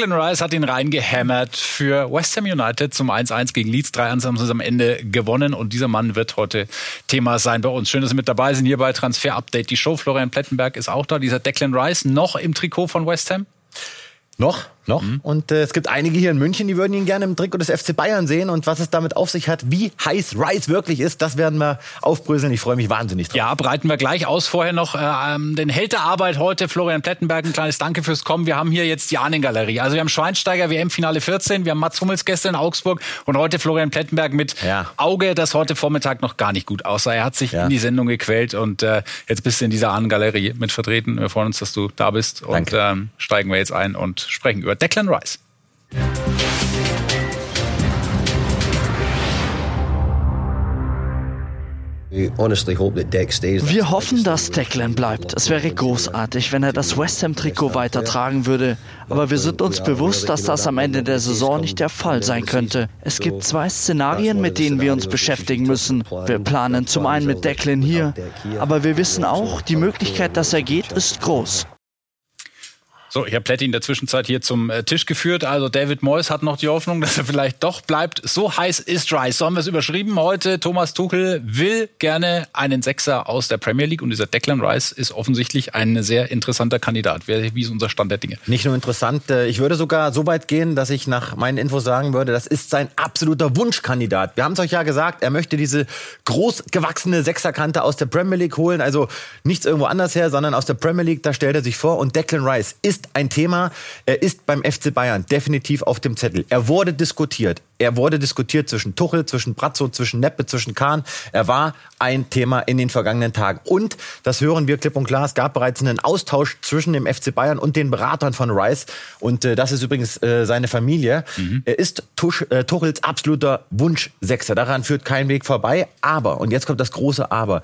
Declan Rice hat ihn reingehämmert für West Ham United zum 1-1 gegen Leeds. 3-1 haben sie am Ende gewonnen und dieser Mann wird heute Thema sein bei uns. Schön, dass Sie mit dabei sind hier bei Transfer Update. Die Show Florian Plettenberg ist auch da. Dieser Declan Rice noch im Trikot von West Ham? Noch, noch. Mhm. Und äh, es gibt einige hier in München, die würden ihn gerne im Trikot des FC Bayern sehen. Und was es damit auf sich hat, wie heiß Rice wirklich ist, das werden wir aufbröseln. Ich freue mich wahnsinnig drauf. Ja, breiten wir gleich aus. Vorher noch äh, ähm, den Held der Arbeit heute, Florian Plettenberg. Ein kleines Danke fürs Kommen. Wir haben hier jetzt die Ahnengalerie. Also wir haben Schweinsteiger WM-Finale 14, wir haben Mats Hummels gestern in Augsburg und heute Florian Plettenberg mit ja. Auge, das heute Vormittag noch gar nicht gut aussah. Er hat sich ja. in die Sendung gequält und äh, jetzt bist du in dieser Ahnengalerie mit vertreten. Wir freuen uns, dass du da bist und ähm, steigen wir jetzt ein und sprechen über Declan Rice. Wir hoffen, dass Declan bleibt. Es wäre großartig, wenn er das West Ham-Trikot weitertragen würde. Aber wir sind uns bewusst, dass das am Ende der Saison nicht der Fall sein könnte. Es gibt zwei Szenarien, mit denen wir uns beschäftigen müssen. Wir planen zum einen mit Declan hier, aber wir wissen auch, die Möglichkeit, dass er geht, ist groß. So, ich habe Pletti in der Zwischenzeit hier zum äh, Tisch geführt. Also David Moyes hat noch die Hoffnung, dass er vielleicht doch bleibt. So heiß ist Rice. So haben wir es überschrieben heute. Thomas Tuchel will gerne einen Sechser aus der Premier League und dieser Declan Rice ist offensichtlich ein sehr interessanter Kandidat. Wie ist unser Stand der Dinge? Nicht nur interessant, äh, ich würde sogar so weit gehen, dass ich nach meinen Infos sagen würde, das ist sein absoluter Wunschkandidat. Wir haben es euch ja gesagt, er möchte diese großgewachsene Sechserkante aus der Premier League holen. Also nichts irgendwo anders her, sondern aus der Premier League, da stellt er sich vor. Und Declan Rice ist ist ein Thema. Er ist beim FC Bayern definitiv auf dem Zettel. Er wurde diskutiert. Er wurde diskutiert zwischen Tuchel, zwischen Brazzo, zwischen Neppe, zwischen Kahn. Er war ein Thema in den vergangenen Tagen. Und, das hören wir klipp und klar, es gab bereits einen Austausch zwischen dem FC Bayern und den Beratern von Rice. Und äh, das ist übrigens äh, seine Familie. Mhm. Er ist Tusch, äh, Tuchels absoluter Wunschsechser. Daran führt kein Weg vorbei. Aber, und jetzt kommt das große Aber,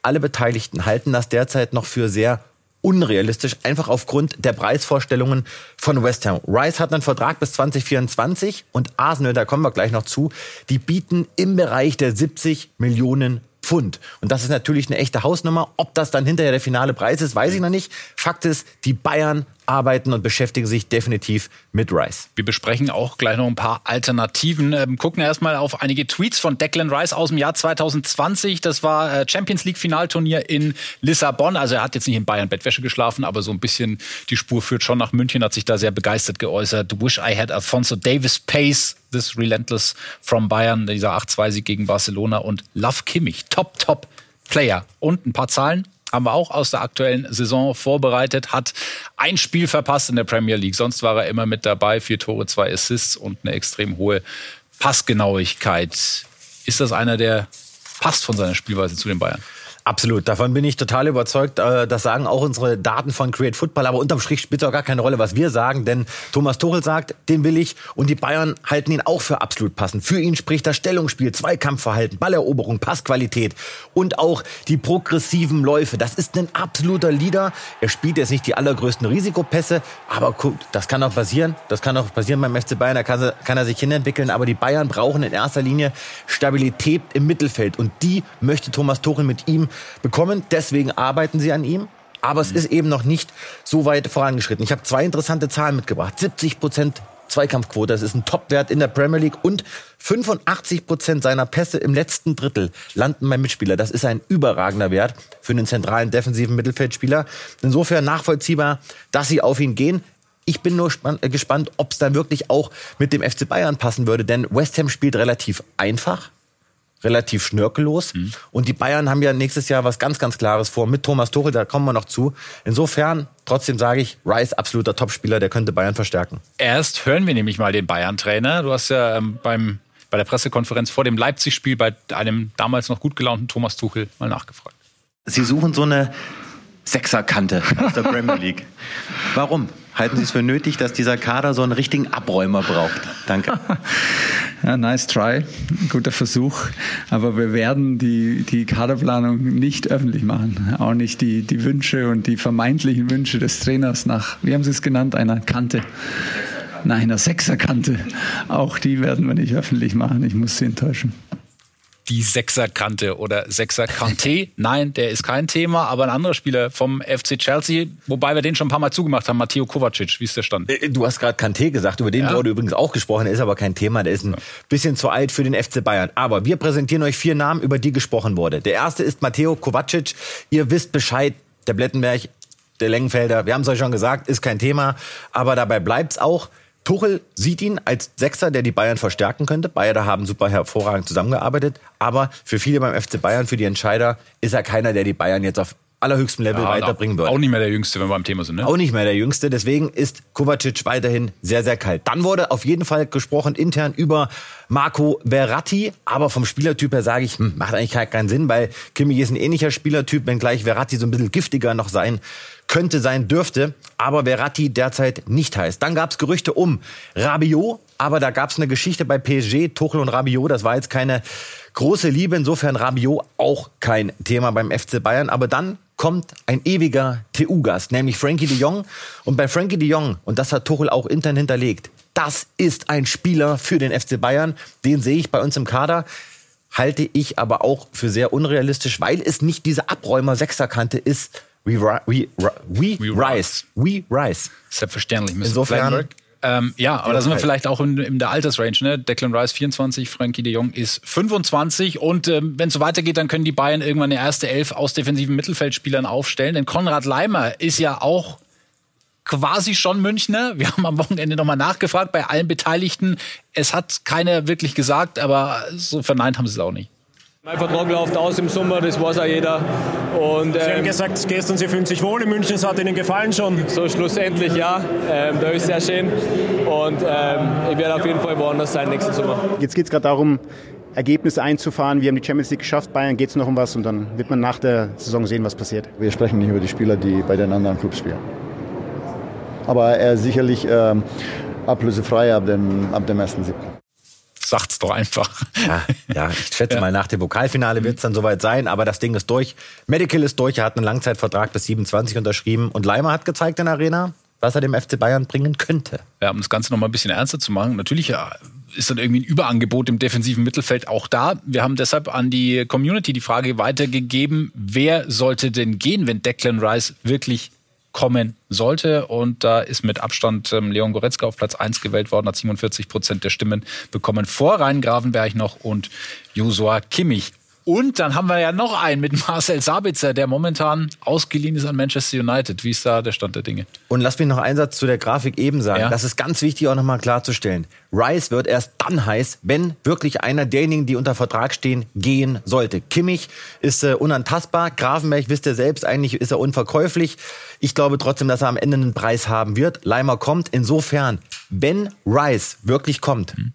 alle Beteiligten halten das derzeit noch für sehr unrealistisch, einfach aufgrund der Preisvorstellungen von West Ham. Rice hat einen Vertrag bis 2024 und Arsenal, da kommen wir gleich noch zu, die bieten im Bereich der 70 Millionen Pfund. Und das ist natürlich eine echte Hausnummer. Ob das dann hinterher der finale Preis ist, weiß ich noch nicht. Fakt ist, die Bayern arbeiten und beschäftigen sich definitiv mit Rice. Wir besprechen auch gleich noch ein paar Alternativen. Ähm, gucken erstmal auf einige Tweets von Declan Rice aus dem Jahr 2020. Das war äh, Champions League Finalturnier in Lissabon. Also er hat jetzt nicht in Bayern Bettwäsche geschlafen, aber so ein bisschen die Spur führt schon nach München, hat sich da sehr begeistert geäußert. Wish I had Alfonso Davis Pace, this relentless from Bayern, dieser 8-2-Sieg gegen Barcelona und Love Kimmich, top, top Player. Und ein paar Zahlen haben wir auch aus der aktuellen Saison vorbereitet, hat ein Spiel verpasst in der Premier League. Sonst war er immer mit dabei. Vier Tore, zwei Assists und eine extrem hohe Passgenauigkeit. Ist das einer, der passt von seiner Spielweise zu den Bayern? Absolut, davon bin ich total überzeugt. Äh, das sagen auch unsere Daten von Create Football. Aber unterm Strich spielt es auch gar keine Rolle, was wir sagen. Denn Thomas Tuchel sagt, den will ich. Und die Bayern halten ihn auch für absolut passend. Für ihn spricht das Stellungsspiel, Zweikampfverhalten, Balleroberung, Passqualität und auch die progressiven Läufe. Das ist ein absoluter Leader. Er spielt jetzt nicht die allergrößten Risikopässe. Aber guckt, das kann auch passieren. Das kann auch passieren beim FC Bayern. Da kann, kann er sich hinentwickeln. Aber die Bayern brauchen in erster Linie Stabilität im Mittelfeld. Und die möchte Thomas Tuchel mit ihm bekommen. Deswegen arbeiten sie an ihm. Aber es mhm. ist eben noch nicht so weit vorangeschritten. Ich habe zwei interessante Zahlen mitgebracht. 70 Prozent Zweikampfquote, das ist ein Topwert in der Premier League und 85 Prozent seiner Pässe im letzten Drittel landen beim Mitspieler. Das ist ein überragender Wert für einen zentralen defensiven Mittelfeldspieler. Insofern nachvollziehbar, dass sie auf ihn gehen. Ich bin nur äh, gespannt, ob es dann wirklich auch mit dem FC Bayern passen würde, denn West Ham spielt relativ einfach relativ schnörkellos. Mhm. Und die Bayern haben ja nächstes Jahr was ganz, ganz Klares vor mit Thomas Tuchel, da kommen wir noch zu. Insofern, trotzdem sage ich, Rice absoluter Topspieler, der könnte Bayern verstärken. Erst hören wir nämlich mal den Bayern-Trainer. Du hast ja ähm, beim, bei der Pressekonferenz vor dem Leipzig-Spiel bei einem damals noch gut gelaunten Thomas Tuchel mal nachgefragt. Sie suchen so eine Sechserkante aus der Premier League. Warum? Halten Sie es für nötig, dass dieser Kader so einen richtigen Abräumer braucht? Danke. Ja, nice try. Guter Versuch. Aber wir werden die, die Kaderplanung nicht öffentlich machen. Auch nicht die, die Wünsche und die vermeintlichen Wünsche des Trainers nach, wie haben Sie es genannt, einer Kante. Nein, einer Sechserkante. Auch die werden wir nicht öffentlich machen. Ich muss Sie enttäuschen. Die Sechserkante oder Sechserkante. Nein, der ist kein Thema, aber ein anderer Spieler vom FC Chelsea, wobei wir den schon ein paar Mal zugemacht haben, Matteo Kovacic. Wie ist der Stand? Äh, du hast gerade Kante gesagt, über den ja. wurde übrigens auch gesprochen, der ist aber kein Thema, der ist ein bisschen zu alt für den FC Bayern. Aber wir präsentieren euch vier Namen, über die gesprochen wurde. Der erste ist Matteo Kovacic. Ihr wisst Bescheid, der Blettenberg, der Längenfelder, wir haben es euch schon gesagt, ist kein Thema, aber dabei bleibt's auch. Tuchel sieht ihn als Sechser, der die Bayern verstärken könnte. Beide haben super hervorragend zusammengearbeitet. Aber für viele beim FC Bayern, für die Entscheider, ist er keiner, der die Bayern jetzt auf allerhöchstem Level ja, weiterbringen wird. Auch nicht mehr der Jüngste, wenn wir beim Thema sind. Ne? Auch nicht mehr der Jüngste. Deswegen ist Kovacic weiterhin sehr, sehr kalt. Dann wurde auf jeden Fall gesprochen intern über Marco Verratti. Aber vom Spielertyp her sage ich, hm, macht eigentlich keinen Sinn, weil Kimmich ist ein ähnlicher Spielertyp, wenngleich Verratti so ein bisschen giftiger noch sein könnte sein dürfte, aber Verratti derzeit nicht heißt. Dann gab es Gerüchte um Rabiot, aber da gab es eine Geschichte bei PSG, Tuchel und Rabiot, das war jetzt keine große Liebe, insofern Rabiot auch kein Thema beim FC Bayern, aber dann kommt ein ewiger TU-Gast, nämlich Frankie de Jong. Und bei Frankie de Jong, und das hat Tuchel auch intern hinterlegt, das ist ein Spieler für den FC Bayern. Den sehe ich bei uns im Kader. Halte ich aber auch für sehr unrealistisch, weil es nicht diese Abräumer-Sechserkante ist. We, we, we, we rise. We rise. Selbstverständlich. Insofern ähm, ja, aber da sind wir vielleicht auch in, in, der Altersrange. Ne? Declan Rice 24, Frankie de Jong ist 25. Und ähm, wenn es so weitergeht, dann können die Bayern irgendwann eine erste Elf aus defensiven Mittelfeldspielern aufstellen. Denn Konrad Leimer ist ja auch quasi schon Münchner. Wir haben am Wochenende nochmal nachgefragt bei allen Beteiligten. Es hat keiner wirklich gesagt, aber so verneint haben sie es auch nicht. Mein Vertrag läuft aus im Sommer, das weiß auch jeder. Und, ähm, Sie haben ähm, gesagt gestern, Sie fühlen sich wohl in München, es hat Ihnen gefallen schon. So schlussendlich ja, ähm, da ist sehr schön und ähm, ich werde auf jeden Fall woanders sein nächsten Sommer. Jetzt geht es gerade darum, Ergebnisse einzufahren. Wir haben die Champions League geschafft, Bayern geht es noch um was und dann wird man nach der Saison sehen, was passiert. Wir sprechen nicht über die Spieler, die bei den anderen Clubs spielen. Aber er ist sicherlich ähm, ablösefrei ab dem, ab dem 1.7 sagt's doch einfach. Ja, ja ich schätze ja. mal, nach dem Pokalfinale wird es dann soweit sein, aber das Ding ist durch. Medical ist durch, er hat einen Langzeitvertrag bis 27 unterschrieben und Leimer hat gezeigt in der Arena, was er dem FC Bayern bringen könnte. Ja, um das Ganze noch mal ein bisschen ernster zu machen, natürlich ja, ist dann irgendwie ein Überangebot im defensiven Mittelfeld auch da. Wir haben deshalb an die Community die Frage weitergegeben, wer sollte denn gehen, wenn Declan Rice wirklich kommen sollte. Und da ist mit Abstand ähm, Leon Goretzka auf Platz 1 gewählt worden, hat 47 Prozent der Stimmen bekommen vor Rhein Gravenberg noch und Josua Kimmich. Und dann haben wir ja noch einen mit Marcel Sabitzer, der momentan ausgeliehen ist an Manchester United. Wie ist da der Stand der Dinge? Und lass mich noch einen Satz zu der Grafik eben sagen. Ja. Das ist ganz wichtig auch nochmal klarzustellen. Rice wird erst dann heiß, wenn wirklich einer derjenigen, die unter Vertrag stehen, gehen sollte. Kimmich ist äh, unantastbar. Grafenberg, wisst ihr selbst, eigentlich ist er unverkäuflich. Ich glaube trotzdem, dass er am Ende einen Preis haben wird. Leimer kommt. Insofern, wenn Rice wirklich kommt, hm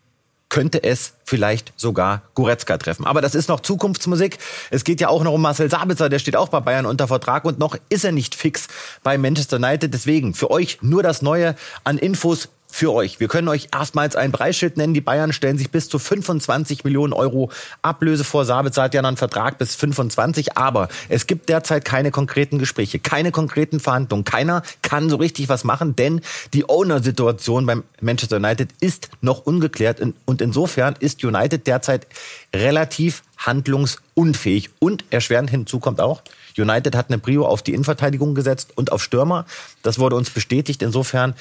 könnte es vielleicht sogar Goretzka treffen. Aber das ist noch Zukunftsmusik. Es geht ja auch noch um Marcel Sabitzer, der steht auch bei Bayern unter Vertrag und noch ist er nicht fix bei Manchester United. Deswegen für euch nur das Neue an Infos für euch. Wir können euch erstmals ein Preisschild nennen. Die Bayern stellen sich bis zu 25 Millionen Euro Ablöse vor. Sabitzer hat ja einen Vertrag bis 25. Aber es gibt derzeit keine konkreten Gespräche, keine konkreten Verhandlungen. Keiner kann so richtig was machen, denn die Owner-Situation beim Manchester United ist noch ungeklärt. Und insofern ist United derzeit relativ handlungsunfähig. Und erschwerend hinzu kommt auch, United hat eine Prio auf die Innenverteidigung gesetzt und auf Stürmer. Das wurde uns bestätigt. Insofern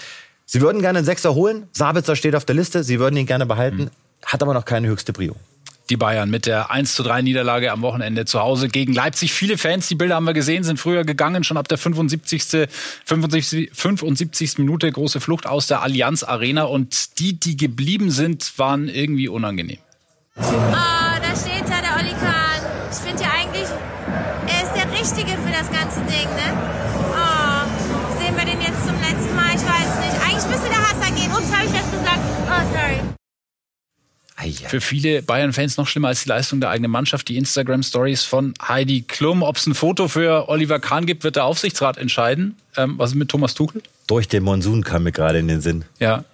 Sie würden gerne einen Sechser holen. Sabitzer steht auf der Liste. Sie würden ihn gerne behalten. Hat aber noch keine höchste Prio die Bayern mit der 1 zu 3 Niederlage am Wochenende zu Hause gegen Leipzig. Viele Fans, die Bilder haben wir gesehen, sind früher gegangen, schon ab der 75. 75, 75. Minute große Flucht aus der Allianz Arena und die, die geblieben sind, waren irgendwie unangenehm. Oh, da steht ja der Oli Kahn. Ich finde ja Für viele Bayern-Fans noch schlimmer als die Leistung der eigenen Mannschaft. Die Instagram-Stories von Heidi Klum. Ob es ein Foto für Oliver Kahn gibt, wird der Aufsichtsrat entscheiden. Ähm, was ist mit Thomas Tuchel? Durch den Monsun kam mir gerade in den Sinn. Ja,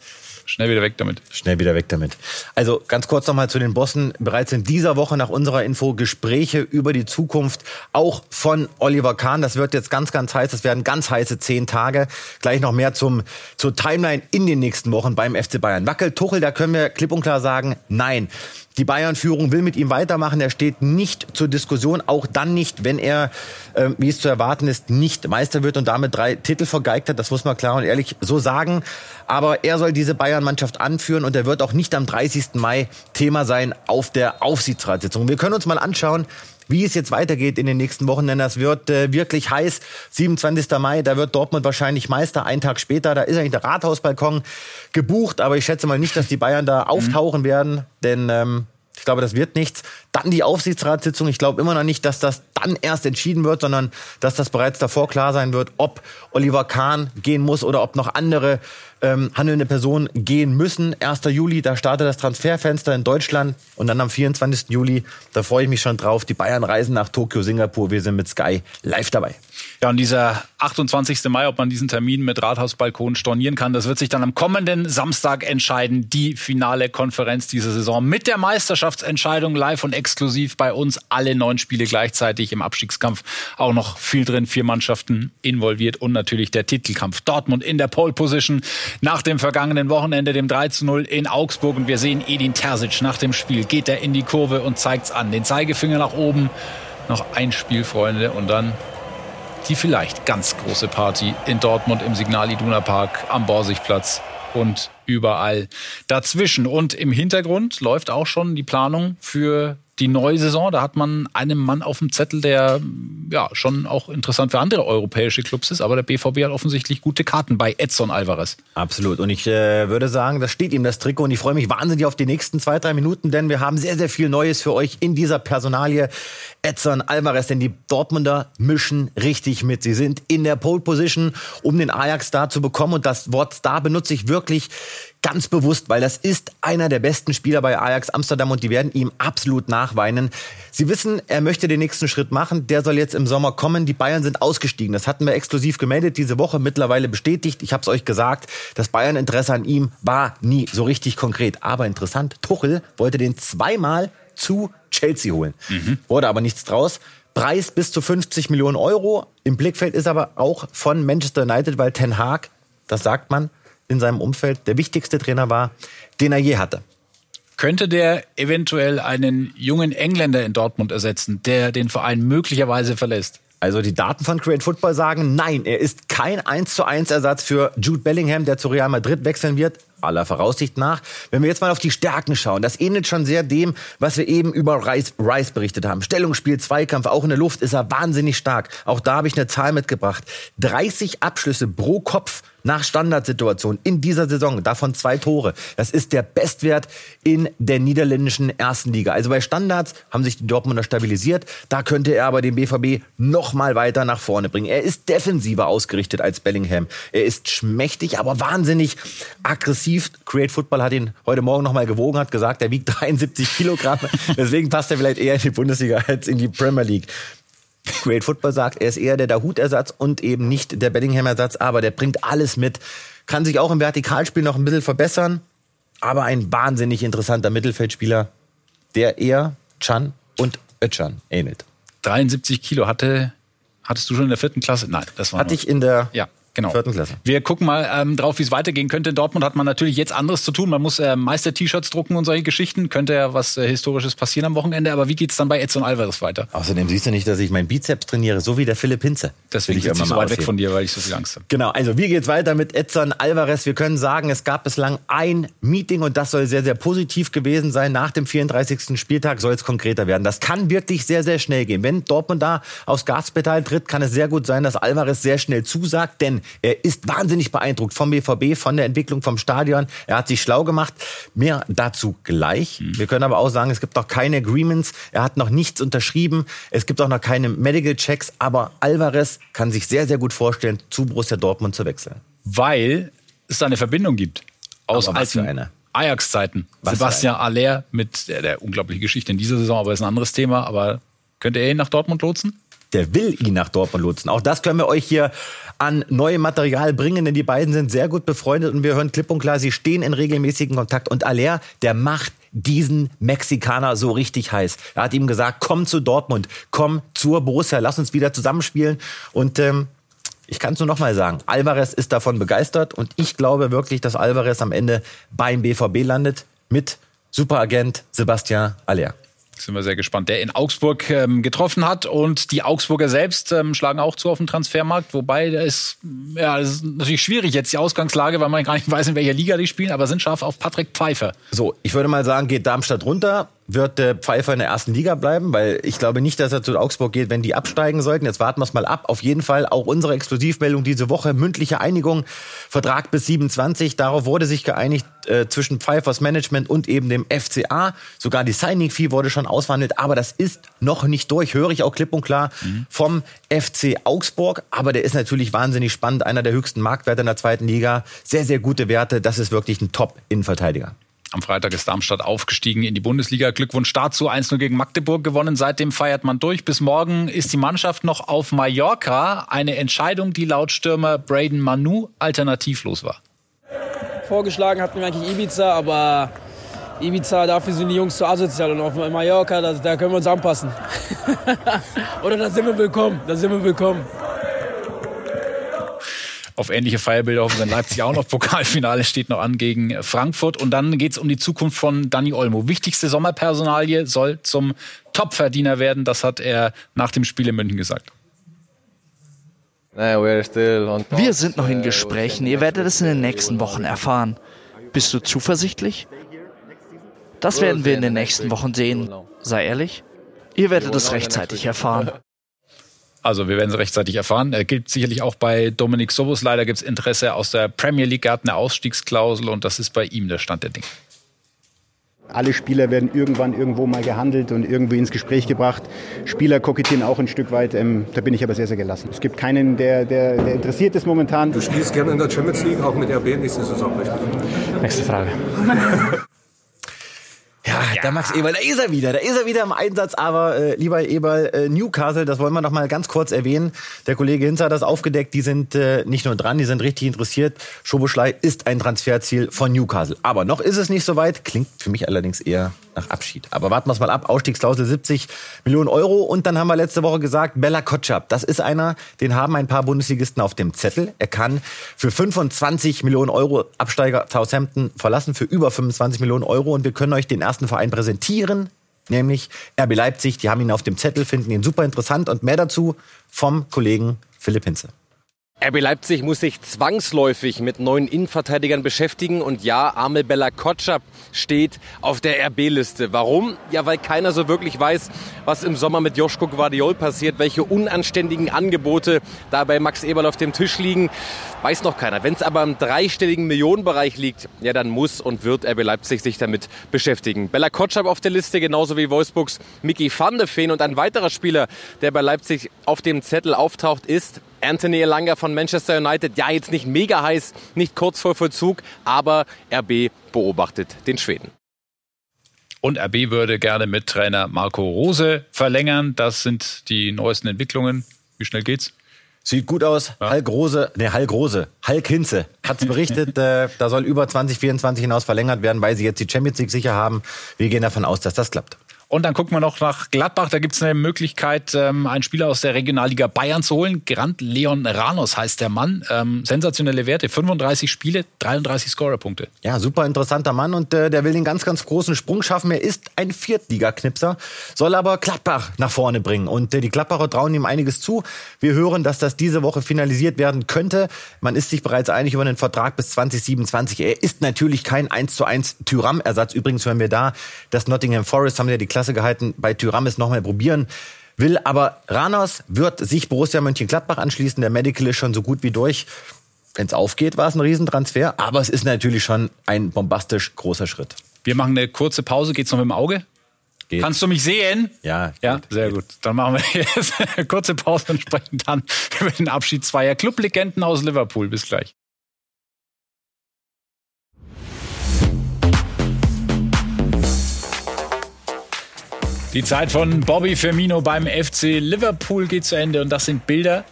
Schnell wieder weg damit. Schnell wieder weg damit. Also ganz kurz nochmal zu den Bossen. Bereits in dieser Woche nach unserer Info Gespräche über die Zukunft auch von Oliver Kahn. Das wird jetzt ganz, ganz heiß. Das werden ganz heiße zehn Tage. Gleich noch mehr zum, zur Timeline in den nächsten Wochen beim FC Bayern. Wackel Tuchel, da können wir klipp und klar sagen, nein. Die Bayern-Führung will mit ihm weitermachen. Er steht nicht zur Diskussion, auch dann nicht, wenn er, äh, wie es zu erwarten ist, nicht Meister wird und damit drei Titel vergeigt hat. Das muss man klar und ehrlich so sagen. Aber er soll diese Bayern-Mannschaft anführen und er wird auch nicht am 30. Mai Thema sein auf der Aufsichtsratssitzung. Wir können uns mal anschauen, wie es jetzt weitergeht in den nächsten Wochen, denn das wird äh, wirklich heiß. 27. Mai, da wird Dortmund wahrscheinlich Meister. Einen Tag später, da ist eigentlich der Rathausbalkon gebucht, aber ich schätze mal nicht, dass die Bayern da auftauchen werden, denn ähm, ich glaube, das wird nichts. Dann die Aufsichtsratssitzung. Ich glaube immer noch nicht, dass das dann erst entschieden wird, sondern dass das bereits davor klar sein wird, ob Oliver Kahn gehen muss oder ob noch andere ähm, handelnde Personen gehen müssen. 1. Juli, da startet das Transferfenster in Deutschland und dann am 24. Juli, da freue ich mich schon drauf. Die Bayern reisen nach Tokio, Singapur. Wir sind mit Sky live dabei. Ja, und dieser 28. Mai, ob man diesen Termin mit Rathausbalkon stornieren kann, das wird sich dann am kommenden Samstag entscheiden. Die finale Konferenz dieser Saison mit der Meisterschaftsentscheidung live und exklusiv bei uns. Alle neun Spiele gleichzeitig im Abstiegskampf. Auch noch viel drin, vier Mannschaften involviert und natürlich der Titelkampf. Dortmund in der Pole Position nach dem vergangenen Wochenende, dem 3 zu 0 in Augsburg. Und wir sehen Edin Terzic nach dem Spiel. Geht er in die Kurve und zeigt's an. Den Zeigefinger nach oben. Noch ein Spiel, Freunde. Und dann die vielleicht ganz große Party in Dortmund im Signal Iduna Park am Borsigplatz und überall dazwischen. Und im Hintergrund läuft auch schon die Planung für die neue Saison. Da hat man einen Mann auf dem Zettel, der ja schon auch interessant für andere europäische Clubs ist. Aber der BVB hat offensichtlich gute Karten bei Edson Alvarez. Absolut. Und ich äh, würde sagen, das steht ihm das Trikot. Und ich freue mich wahnsinnig auf die nächsten zwei, drei Minuten, denn wir haben sehr, sehr viel Neues für euch in dieser Personalie. Edson Alvarez, denn die Dortmunder mischen richtig mit. Sie sind in der Pole Position, um den Ajax Star zu bekommen. Und das Wort Star benutze ich wirklich ganz bewusst, weil das ist einer der besten Spieler bei Ajax Amsterdam und die werden ihm absolut nachweinen. Sie wissen, er möchte den nächsten Schritt machen. Der soll jetzt im Sommer kommen. Die Bayern sind ausgestiegen. Das hatten wir exklusiv gemeldet diese Woche, mittlerweile bestätigt. Ich habe es euch gesagt, das Bayern-Interesse an ihm war nie so richtig konkret. Aber interessant, Tuchel wollte den zweimal zu Chelsea holen. Mhm. Wurde aber nichts draus. Preis bis zu 50 Millionen Euro. Im Blickfeld ist aber auch von Manchester United, weil Ten Hag, das sagt man, in seinem Umfeld der wichtigste Trainer war, den er je hatte. Könnte der eventuell einen jungen Engländer in Dortmund ersetzen, der den Verein möglicherweise verlässt? Also die Daten von Create Football sagen, nein, er ist kein 1 zu 1 Ersatz für Jude Bellingham, der zu Real Madrid wechseln wird aller Voraussicht nach. Wenn wir jetzt mal auf die Stärken schauen, das ähnelt schon sehr dem, was wir eben über Rice, Rice berichtet haben. Stellungsspiel, Zweikampf, auch in der Luft ist er wahnsinnig stark. Auch da habe ich eine Zahl mitgebracht. 30 Abschlüsse pro Kopf nach Standardsituation in dieser Saison, davon zwei Tore. Das ist der Bestwert in der niederländischen ersten Liga. Also bei Standards haben sich die Dortmunder stabilisiert. Da könnte er aber den BVB noch mal weiter nach vorne bringen. Er ist defensiver ausgerichtet als Bellingham. Er ist schmächtig, aber wahnsinnig aggressiv. Create Football hat ihn heute Morgen noch mal gewogen, hat gesagt, er wiegt 73 Kilogramm. Deswegen passt er vielleicht eher in die Bundesliga als in die Premier League. Great Football sagt, er ist eher der Dahut-Ersatz und eben nicht der Bellingham-Ersatz, aber der bringt alles mit. Kann sich auch im Vertikalspiel noch ein bisschen verbessern, aber ein wahnsinnig interessanter Mittelfeldspieler, der eher Chan und Özcan ähnelt. 73 Kilo hatte, hattest du schon in der vierten Klasse? Nein, das war Hatte ich in der ja. Genau. Vierten Klasse. Wir gucken mal ähm, drauf, wie es weitergehen könnte. In Dortmund hat man natürlich jetzt anderes zu tun. Man muss äh, Meister-T-Shirts drucken und solche Geschichten. Könnte ja was äh, Historisches passieren am Wochenende. Aber wie geht's dann bei Edson Alvarez weiter? Außerdem siehst du nicht, dass ich meinen Bizeps trainiere, so wie der Philipp Hinze. Deswegen bin ich so weit weg von dir, weil ich so viel Angst habe. Genau, also wie geht's weiter mit Edson Alvarez? Wir können sagen, es gab bislang ein Meeting und das soll sehr, sehr positiv gewesen sein. Nach dem 34. Spieltag soll es konkreter werden. Das kann wirklich sehr, sehr schnell gehen. Wenn Dortmund da aufs Gaspedal tritt, kann es sehr gut sein, dass Alvarez sehr schnell zusagt, denn er ist wahnsinnig beeindruckt vom BVB, von der Entwicklung vom Stadion. Er hat sich schlau gemacht. Mehr dazu gleich. Mhm. Wir können aber auch sagen, es gibt noch keine Agreements. Er hat noch nichts unterschrieben. Es gibt auch noch keine Medical Checks. Aber Alvarez kann sich sehr, sehr gut vorstellen, zu Borussia Dortmund zu wechseln. Weil es da eine Verbindung gibt. Aus alten Ajax-Zeiten. Sebastian Aller mit der, der unglaublichen Geschichte in dieser Saison, aber ist ein anderes Thema. Aber könnte er ihn nach Dortmund lotsen? Der will ihn nach Dortmund lotsen. Auch das können wir euch hier an neuem Material bringen, denn die beiden sind sehr gut befreundet und wir hören klipp und klar, sie stehen in regelmäßigen Kontakt. Und Aller, der macht diesen Mexikaner so richtig heiß. Er hat ihm gesagt, komm zu Dortmund, komm zur Borussia, lass uns wieder zusammenspielen. Und ähm, ich kann es nur noch mal sagen, Alvarez ist davon begeistert und ich glaube wirklich, dass Alvarez am Ende beim BVB landet mit Superagent Sebastian Aller sind wir sehr gespannt, der in Augsburg ähm, getroffen hat. Und die Augsburger selbst ähm, schlagen auch zu auf dem Transfermarkt. Wobei, da ist, ja, das ist natürlich schwierig jetzt die Ausgangslage, weil man gar nicht weiß, in welcher Liga die spielen, aber sind scharf auf Patrick Pfeiffer. So, ich würde mal sagen, geht Darmstadt runter wird der Pfeiffer in der ersten Liga bleiben, weil ich glaube nicht, dass er zu Augsburg geht, wenn die absteigen sollten. Jetzt warten wir es mal ab. Auf jeden Fall auch unsere Exklusivmeldung diese Woche, mündliche Einigung, Vertrag bis 27. Darauf wurde sich geeinigt äh, zwischen Pfeiffers Management und eben dem FCA. Sogar die Signing-Fee wurde schon ausverhandelt, aber das ist noch nicht durch, höre ich auch klipp und klar mhm. vom FC Augsburg. Aber der ist natürlich wahnsinnig spannend, einer der höchsten Marktwerte in der zweiten Liga. Sehr, sehr gute Werte. Das ist wirklich ein Top-Innenverteidiger. Am Freitag ist Darmstadt aufgestiegen in die Bundesliga. Glückwunsch dazu. 1-0 gegen Magdeburg gewonnen. Seitdem feiert man durch. Bis morgen ist die Mannschaft noch auf Mallorca. Eine Entscheidung, die laut Stürmer Braden Manu alternativlos war. Vorgeschlagen hatten wir eigentlich Ibiza, aber Ibiza, dafür sind die Jungs zu asozial. Und auf Mallorca, da, da können wir uns anpassen. Oder da sind wir willkommen. Da sind wir willkommen auf ähnliche Feierbilder hoffen wir in Leipzig auch noch. Pokalfinale steht noch an gegen Frankfurt. Und dann geht es um die Zukunft von Dani Olmo. Wichtigste Sommerpersonalie soll zum Topverdiener werden. Das hat er nach dem Spiel in München gesagt. Wir sind noch in Gesprächen. Ihr werdet es in den nächsten Wochen erfahren. Bist du zuversichtlich? Das werden wir in den nächsten Wochen sehen. Sei ehrlich. Ihr werdet es rechtzeitig erfahren. Also wir werden es rechtzeitig erfahren. Er gilt sicherlich auch bei Dominik Sobos. Leider gibt es Interesse aus der Premier League. Er hat eine Ausstiegsklausel und das ist bei ihm der Stand der Dinge. Alle Spieler werden irgendwann irgendwo mal gehandelt und irgendwie ins Gespräch gebracht. Spieler kokettieren auch ein Stück weit. Ähm, da bin ich aber sehr, sehr gelassen. Es gibt keinen, der, der, der interessiert ist momentan. Du spielst gerne in der Champions League, auch mit RB nächste Saison, richtig? Nächste Frage. Ja, ja, der Max Eberl, da ist er wieder, da ist er wieder im Einsatz, aber äh, lieber Eberl, äh, Newcastle, das wollen wir noch mal ganz kurz erwähnen. Der Kollege Hinz hat das aufgedeckt, die sind äh, nicht nur dran, die sind richtig interessiert. Schoboschlei ist ein Transferziel von Newcastle. Aber noch ist es nicht so weit, klingt für mich allerdings eher nach Abschied. Aber warten wir es mal ab. Ausstiegsklausel 70 Millionen Euro. Und dann haben wir letzte Woche gesagt, Bella Kotschap, das ist einer, den haben ein paar Bundesligisten auf dem Zettel. Er kann für 25 Millionen Euro Absteiger Southampton verlassen, für über 25 Millionen Euro. Und wir können euch den ersten Verein präsentieren, nämlich RB Leipzig. Die haben ihn auf dem Zettel, finden ihn super interessant. Und mehr dazu vom Kollegen Philipp Hinze. RB Leipzig muss sich zwangsläufig mit neuen Innenverteidigern beschäftigen und ja, Amel Bella Kotschap steht auf der RB-Liste. Warum? Ja, weil keiner so wirklich weiß, was im Sommer mit Joschko Guardiol passiert, welche unanständigen Angebote da bei Max Eberl auf dem Tisch liegen, weiß noch keiner. Wenn es aber im dreistelligen Millionenbereich liegt, ja, dann muss und wird RB Leipzig sich damit beschäftigen. Bella Kotschap auf der Liste, genauso wie Wolfsburgs Mickey van de Feen und ein weiterer Spieler, der bei Leipzig auf dem Zettel auftaucht, ist Anthony Elanga von Manchester United, ja jetzt nicht mega heiß, nicht kurz vor Vollzug, aber RB beobachtet den Schweden. Und RB würde gerne mit Trainer Marco Rose verlängern. Das sind die neuesten Entwicklungen. Wie schnell geht's? Sieht gut aus. Ja. Hulk Rose, ne, Hulk Rose, Hulk Hinze hat's berichtet, äh, da soll über 2024 hinaus verlängert werden, weil sie jetzt die Champions League sicher haben. Wir gehen davon aus, dass das klappt. Und dann gucken wir noch nach Gladbach. Da gibt es eine Möglichkeit, ähm, einen Spieler aus der Regionalliga Bayern zu holen. Grant Leon Ranos heißt der Mann. Ähm, sensationelle Werte. 35 Spiele, 33 Scorerpunkte. Ja, super interessanter Mann und äh, der will den ganz, ganz großen Sprung schaffen. Er ist ein Viertliga-Knipser, soll aber Gladbach nach vorne bringen. Und äh, die Gladbacher trauen ihm einiges zu. Wir hören, dass das diese Woche finalisiert werden könnte. Man ist sich bereits einig über einen Vertrag bis 2027. Er ist natürlich kein 1 zu 1 Tyram-Ersatz. Übrigens hören wir da, dass Nottingham Forest haben ja die Klasse gehalten, bei Tyramis nochmal probieren will. Aber Ranos wird sich Borussia Mönchengladbach anschließen. Der Medical ist schon so gut wie durch. Wenn es aufgeht, war es ein Riesentransfer. Aber es ist natürlich schon ein bombastisch großer Schritt. Wir machen eine kurze Pause. Geht's noch mit dem Auge? Geht. Kannst du mich sehen? Ja. Ja, sehr geht. gut. Dann machen wir jetzt eine kurze Pause und sprechen dann über den Abschied zweier Clublegenden aus Liverpool. Bis gleich. Die Zeit von Bobby Firmino beim FC Liverpool geht zu Ende und das sind Bilder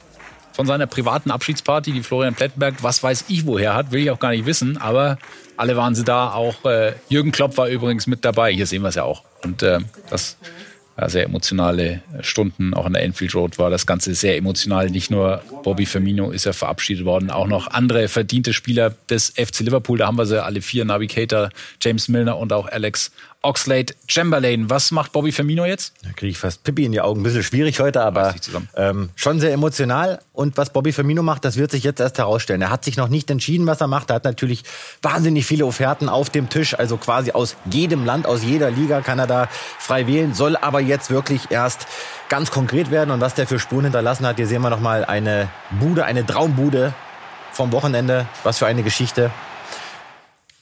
von seiner privaten Abschiedsparty, die Florian Plettenberg, was weiß ich woher hat, will ich auch gar nicht wissen, aber alle waren sie da. Auch äh, Jürgen Klopp war übrigens mit dabei. Hier sehen wir es ja auch. Und äh, das ja, sehr emotionale Stunden, auch an der Enfield Road war das Ganze sehr emotional. Nicht nur Bobby Firmino ist ja verabschiedet worden, auch noch andere verdiente Spieler des FC Liverpool. Da haben wir sie alle vier, Navigator, James Milner und auch Alex Oxlade Chamberlain. Was macht Bobby Firmino jetzt? Da kriege ich fast Pippi in die Augen. Ein bisschen schwierig heute, aber ähm, schon sehr emotional. Und was Bobby Firmino macht, das wird sich jetzt erst herausstellen. Er hat sich noch nicht entschieden, was er macht. Er hat natürlich wahnsinnig viele Offerten auf dem Tisch. Also quasi aus jedem Land, aus jeder Liga kann er da frei wählen. Soll aber jetzt wirklich erst ganz konkret werden. Und was der für Spuren hinterlassen hat, hier sehen wir nochmal eine Bude, eine Traumbude vom Wochenende. Was für eine Geschichte.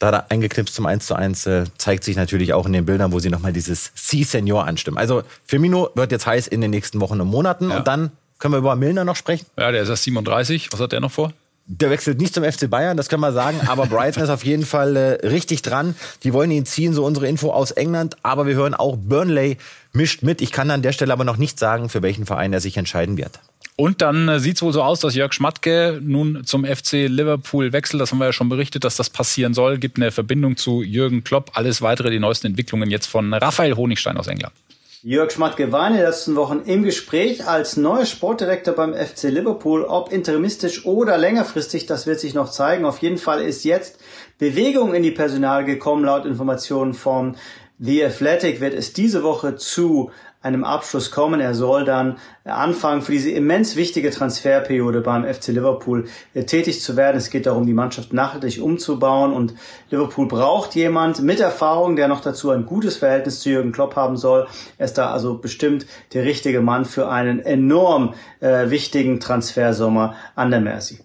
Da hat er eingeknipst zum 1 zu 1, äh, zeigt sich natürlich auch in den Bildern, wo sie nochmal dieses C-Senior anstimmen. Also Firmino wird jetzt heiß in den nächsten Wochen und Monaten. Ja. Und dann können wir über Milner noch sprechen. Ja, der ist erst 37. Was hat der noch vor? Der wechselt nicht zum FC Bayern, das können wir sagen, aber Brighton ist auf jeden Fall äh, richtig dran. Die wollen ihn ziehen, so unsere Info aus England, aber wir hören auch Burnley mischt mit. Ich kann an der Stelle aber noch nicht sagen, für welchen Verein er sich entscheiden wird. Und dann äh, sieht es wohl so aus, dass Jörg Schmatke nun zum FC Liverpool wechselt. Das haben wir ja schon berichtet, dass das passieren soll. Gibt eine Verbindung zu Jürgen Klopp. Alles weitere, die neuesten Entwicklungen jetzt von Raphael Honigstein aus England. Jörg Schmatke war in den letzten Wochen im Gespräch als neuer Sportdirektor beim FC Liverpool. Ob interimistisch oder längerfristig, das wird sich noch zeigen. Auf jeden Fall ist jetzt Bewegung in die Personal gekommen. Laut Informationen von The Athletic wird es diese Woche zu einem Abschluss kommen. Er soll dann anfangen, für diese immens wichtige Transferperiode beim FC Liverpool äh, tätig zu werden. Es geht darum, die Mannschaft nachhaltig umzubauen und Liverpool braucht jemand mit Erfahrung, der noch dazu ein gutes Verhältnis zu Jürgen Klopp haben soll. Er ist da also bestimmt der richtige Mann für einen enorm äh, wichtigen Transfersommer an der Mercy.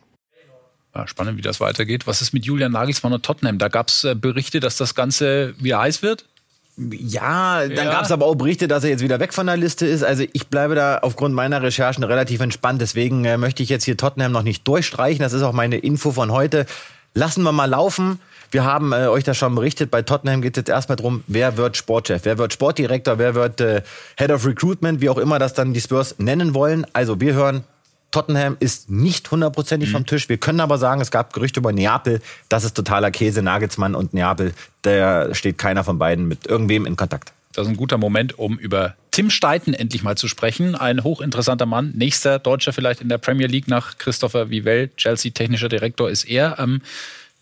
Ja, spannend, wie das weitergeht. Was ist mit Julian Nagelsmann und Tottenham? Da gab es äh, Berichte, dass das Ganze wieder heiß wird. Ja, dann Ja. gab es aber auch Berichte, dass er jetzt wieder weg von der Liste ist. Also ich bleibe da aufgrund meiner Recherchen relativ entspannt. Deswegen äh, möchte ich jetzt hier Tottenham noch nicht durchstreichen. Das ist auch meine Info von heute. Lassen wir mal laufen. Wir haben äh, euch das schon berichtet. Bei Tottenham geht es jetzt erstmal drum, wer wird Sportchef, wer wird Sportdirektor, wer wird äh, Head of Recruitment, wie auch immer das dann die Spurs nennen wollen. Also wir hören, Tottenham ist nicht hundertprozentig vom Tisch. Wir können aber sagen, es gab Gerüchte über Neapel. Das ist totaler Käse. Nagelsmann und Neapel, da steht keiner von beiden mit irgendwem in Kontakt. Das ist ein guter Moment, um über Tim Steiten endlich mal zu sprechen. Ein hochinteressanter Mann. Nächster Deutscher vielleicht in der Premier League nach Christopher Vivell, Chelsea technischer Direktor ist er. Ähm,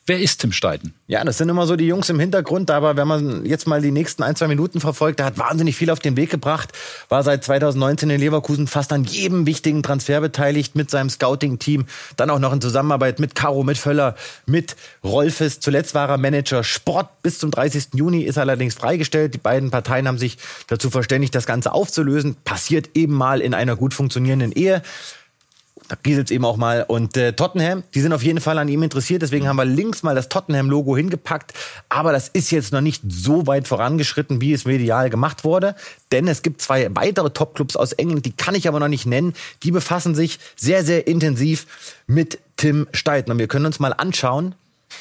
wer ist Tim Steiten? Ja, das sind immer so die Jungs im Hintergrund, aber wenn man jetzt mal die nächsten ein, zwei Minuten verfolgt, der hat wahnsinnig viel auf den Weg gebracht, war seit 2019 in Leverkusen fast an jedem wichtigen Transfer beteiligt mit seinem Scouting-Team, dann auch noch in Zusammenarbeit mit Caro, mit Völler, mit Rolfes. Zuletzt war er Manager Sport bis zum 30. Juni, ist allerdings freigestellt. Die beiden Parteien haben sich dazu verständigt, das Ganze aufzulösen. Passiert eben mal in einer gut funktionierenden Ehe. Da rieselt eben auch mal. Und äh, Tottenham, die sind auf jeden Fall an ihm interessiert. Deswegen haben wir links mal das Tottenham-Logo hingepackt. Aber das ist jetzt noch nicht so weit vorangeschritten, wie es medial gemacht wurde. Denn es gibt zwei weitere Top-Clubs aus England, die kann ich aber noch nicht nennen. Die befassen sich sehr, sehr intensiv mit Tim Steiten. Und wir können uns mal anschauen,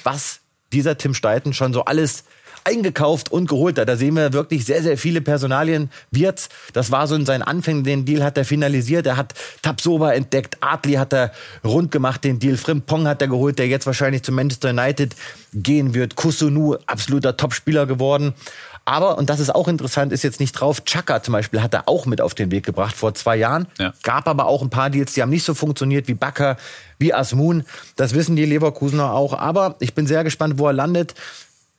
was dieser Tim Steiten schon so alles eingekauft und geholt hat. Da sehen wir wirklich sehr, sehr viele Personalien. Wirtz, das war so in seinen Anfängen, den Deal hat er finalisiert. Er hat Tapsoba entdeckt, Adli hat er rund gemacht, den Deal. Frimpong hat er geholt, der jetzt wahrscheinlich zu Manchester United gehen wird. Kusunu, absoluter Topspieler geworden. Aber, und das ist auch interessant, ist jetzt nicht drauf, Chaka zum Beispiel hat er auch mit auf den Weg gebracht vor zwei Jahren. Ja. Gab aber auch ein paar Deals, die haben nicht so funktioniert wie Bakker, wie Asmun. Das wissen die Leverkusener auch. Aber ich bin sehr gespannt, wo er landet.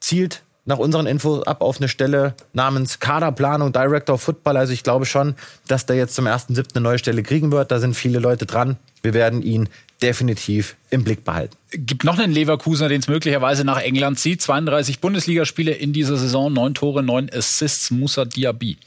Zielt nach unseren Infos ab auf eine Stelle namens Kaderplanung, Director of Football. Also ich glaube schon, dass der jetzt zum 1.7. eine neue Stelle kriegen wird. Da sind viele Leute dran. Wir werden ihn definitiv im Blick behalten. Gibt noch einen Leverkusener, den es möglicherweise nach England zieht. 32 Bundesligaspiele in dieser Saison, neun Tore, neun Assists, Musa Diaby.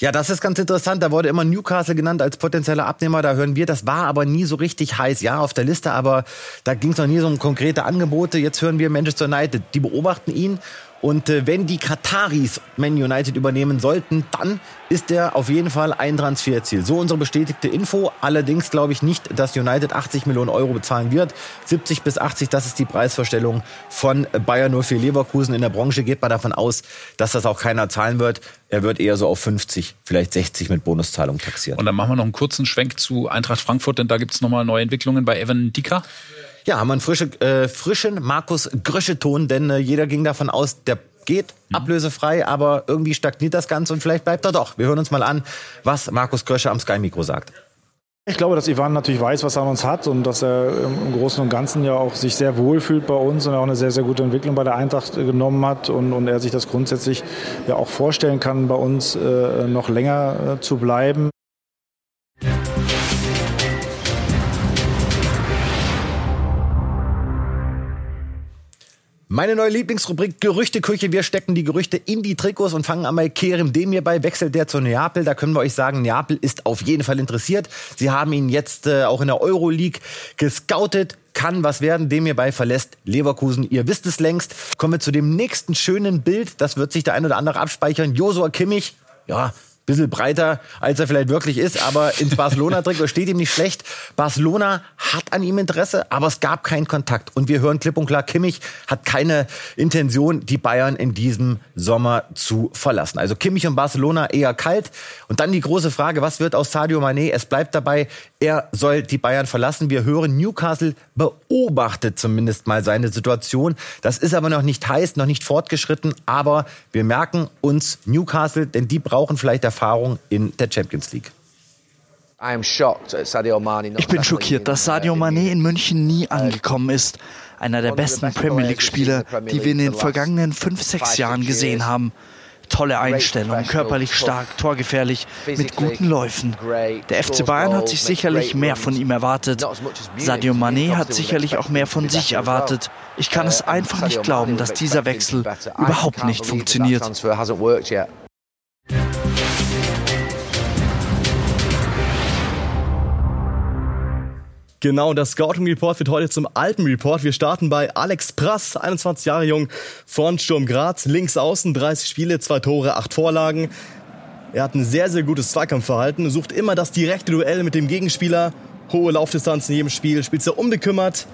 Ja, das ist ganz interessant. Da wurde immer Newcastle genannt als potenzieller Abnehmer. Da hören wir, das war aber nie so richtig heiß. Ja, auf der Liste, aber da ging es noch nie so um konkrete Angebote. Jetzt hören wir Manchester United. Die beobachten ihn. Und äh, wenn die Kataris Man United übernehmen sollten, dann ist er auf jeden Fall ein Transferziel. So unsere bestätigte Info. Allerdings glaube ich nicht, dass United 80 Millionen Euro bezahlen wird. 70 bis 80, das ist die Preisvorstellung von Bayern 04 Leverkusen. In der Branche geht man davon aus, dass das auch keiner zahlen wird. Er wird eher so auf 50, vielleicht 60 mit Bonuszahlung taxiert. Und dann machen wir noch einen kurzen Schwenk zu Eintracht Frankfurt, denn da gibt es nochmal neue Entwicklungen bei Evan Dicker. Ja, haben wir einen frische, äh, frischen Markus Gröscheton, denn äh, jeder ging davon aus, der geht ablösefrei, aber irgendwie stagniert das Ganze und vielleicht bleibt er doch. Wir hören uns mal an, was Markus Grösche am Sky Mikro sagt. Ich glaube, dass Ivan natürlich weiß, was er an uns hat und dass er im Großen und Ganzen ja auch sich sehr wohl fühlt bei uns und auch eine sehr, sehr gute Entwicklung bei der Eintracht genommen hat und, und er sich das grundsätzlich ja auch vorstellen kann, bei uns äh, noch länger äh, zu bleiben. Meine neue Lieblingsrubrik Gerüchteküche. Wir stecken die Gerüchte in die Trikots und fangen an bei Kerem Demir bei. Wechselt der zu Neapel? Da können wir euch sagen, Neapel ist auf jeden Fall interessiert. Sie haben ihn jetzt äh, auch in der Euroleague gescoutet. Kann was werden, Demir bei verlässt Leverkusen. Ihr wisst es längst. Kommen wir zu dem nächsten schönen Bild. Das wird sich der ein oder andere abspeichern. Josua Kimmich. Ja, bisschen breiter, als er vielleicht wirklich ist, aber ins Barcelona-Trikot steht ihm nicht schlecht. Barcelona hat an ihm Interesse, aber es gab keinen Kontakt. Und wir hören klipp und klar, Kimmich hat keine Intention, die Bayern in diesem Sommer zu verlassen. Also Kimmich und Barcelona eher kalt. Und dann die große Frage, was wird aus Sadio Mané? Es bleibt dabei, er soll die Bayern verlassen. Wir hören, Newcastle beobachtet zumindest mal seine Situation. Das ist aber noch nicht heiß, noch nicht fortgeschritten, aber wir merken uns Newcastle, denn die brauchen vielleicht Erfahrung in der Champions League. Ich bin schockiert, dass Sadio Mané in München nie angekommen ist. Einer der besten Premier League-Spieler, die wir in den vergangenen fünf, sechs Jahren gesehen haben. Tolle Einstellung, körperlich stark, torgefährlich, mit guten Läufen. Der FC Bayern hat sich sicherlich mehr von ihm erwartet. Sadio Mané hat sicherlich auch mehr von sich erwartet. Ich kann es einfach nicht glauben, dass dieser Wechsel überhaupt nicht funktioniert. Genau, das Scouting Report wird heute zum alten Report. Wir starten bei Alex Prass, 21 Jahre jung, von Sturm Graz, links außen, 30 Spiele, zwei Tore, acht Vorlagen. Er hat ein sehr, sehr gutes Zweikampfverhalten, sucht immer das direkte Duell mit dem Gegenspieler, hohe Laufdistanz in jedem Spiel, spielt sehr unbekümmert.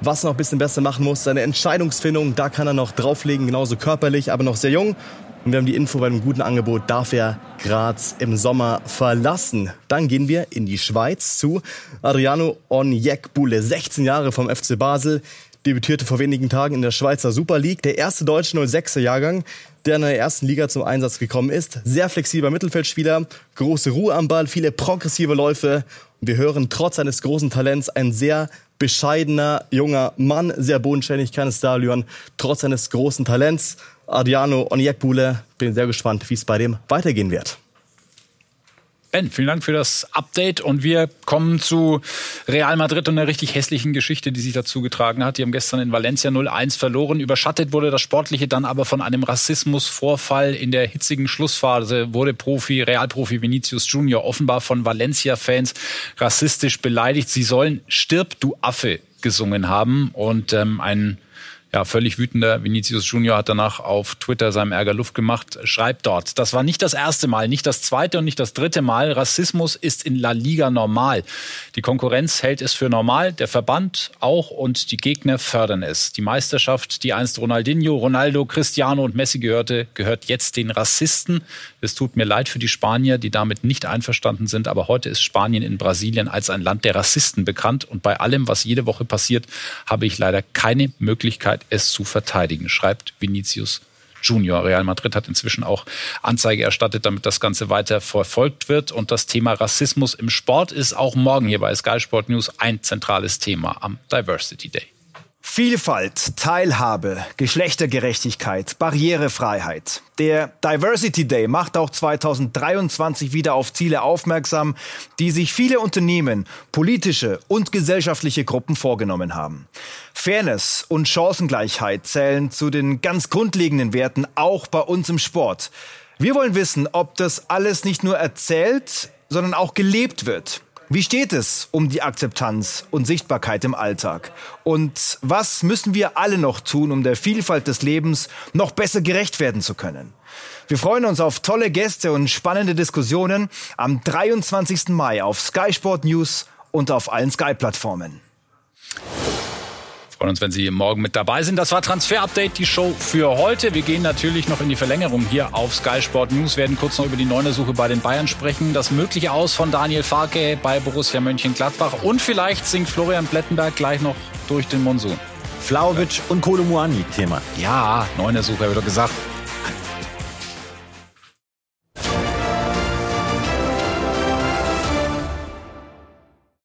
Was er noch ein bisschen besser machen muss, seine Entscheidungsfindung, da kann er noch drauflegen, genauso körperlich, aber noch sehr jung. Und wir haben die Info bei einem guten Angebot, darf er Graz im Sommer verlassen. Dann gehen wir in die Schweiz zu Adriano Onjekbule, 16 Jahre vom FC Basel, debütierte vor wenigen Tagen in der Schweizer Super League, der erste deutsche 06er Jahrgang, der in der ersten Liga zum Einsatz gekommen ist. Sehr flexibler Mittelfeldspieler, große Ruhe am Ball, viele progressive Läufe. Und wir hören trotz seines großen Talents ein sehr bescheidener junger Mann, sehr bodenständig, keines Stadion, trotz seines großen Talents. Adriano Onyekbule. Bin sehr gespannt, wie es bei dem weitergehen wird. Ben, vielen Dank für das Update und wir kommen zu Real Madrid und einer richtig hässlichen Geschichte, die sich dazu getragen hat. Die haben gestern in Valencia 0-1 verloren. Überschattet wurde das Sportliche dann aber von einem Rassismusvorfall in der hitzigen Schlussphase. Wurde Profi, Realprofi Vinicius Junior offenbar von Valencia-Fans rassistisch beleidigt. Sie sollen Stirb, du Affe gesungen haben und ähm, ein ja, völlig wütender Vinicius Junior hat danach auf Twitter seinem Ärger Luft gemacht, schreibt dort, das war nicht das erste Mal, nicht das zweite und nicht das dritte Mal. Rassismus ist in La Liga normal. Die Konkurrenz hält es für normal, der Verband auch und die Gegner fördern es. Die Meisterschaft, die einst Ronaldinho, Ronaldo, Cristiano und Messi gehörte, gehört jetzt den Rassisten. Es tut mir leid für die Spanier, die damit nicht einverstanden sind, aber heute ist Spanien in Brasilien als ein Land der Rassisten bekannt und bei allem, was jede Woche passiert, habe ich leider keine Möglichkeit, es zu verteidigen, schreibt Vinicius Junior. Real Madrid hat inzwischen auch Anzeige erstattet, damit das Ganze weiter verfolgt wird. Und das Thema Rassismus im Sport ist auch morgen hier bei Sky Sport News ein zentrales Thema am Diversity Day. Vielfalt, Teilhabe, Geschlechtergerechtigkeit, Barrierefreiheit. Der Diversity Day macht auch 2023 wieder auf Ziele aufmerksam, die sich viele Unternehmen, politische und gesellschaftliche Gruppen vorgenommen haben. Fairness und Chancengleichheit zählen zu den ganz grundlegenden Werten auch bei uns im Sport. Wir wollen wissen, ob das alles nicht nur erzählt, sondern auch gelebt wird. Wie steht es um die Akzeptanz und Sichtbarkeit im Alltag? Und was müssen wir alle noch tun, um der Vielfalt des Lebens noch besser gerecht werden zu können? Wir freuen uns auf tolle Gäste und spannende Diskussionen am 23. Mai auf Sky Sport News und auf allen Sky-Plattformen freuen uns, wenn Sie morgen mit dabei sind. Das war Transfer Update, die Show für heute. Wir gehen natürlich noch in die Verlängerung hier auf Sky Sport News, werden kurz noch über die Neunersuche bei den Bayern sprechen, das mögliche Aus von Daniel Farke bei Borussia Mönchengladbach und vielleicht singt Florian Plettenberg gleich noch durch den Monsun. Flauwitsch und Kolomuani Thema. Ja, Neunersuche, habe ich doch gesagt.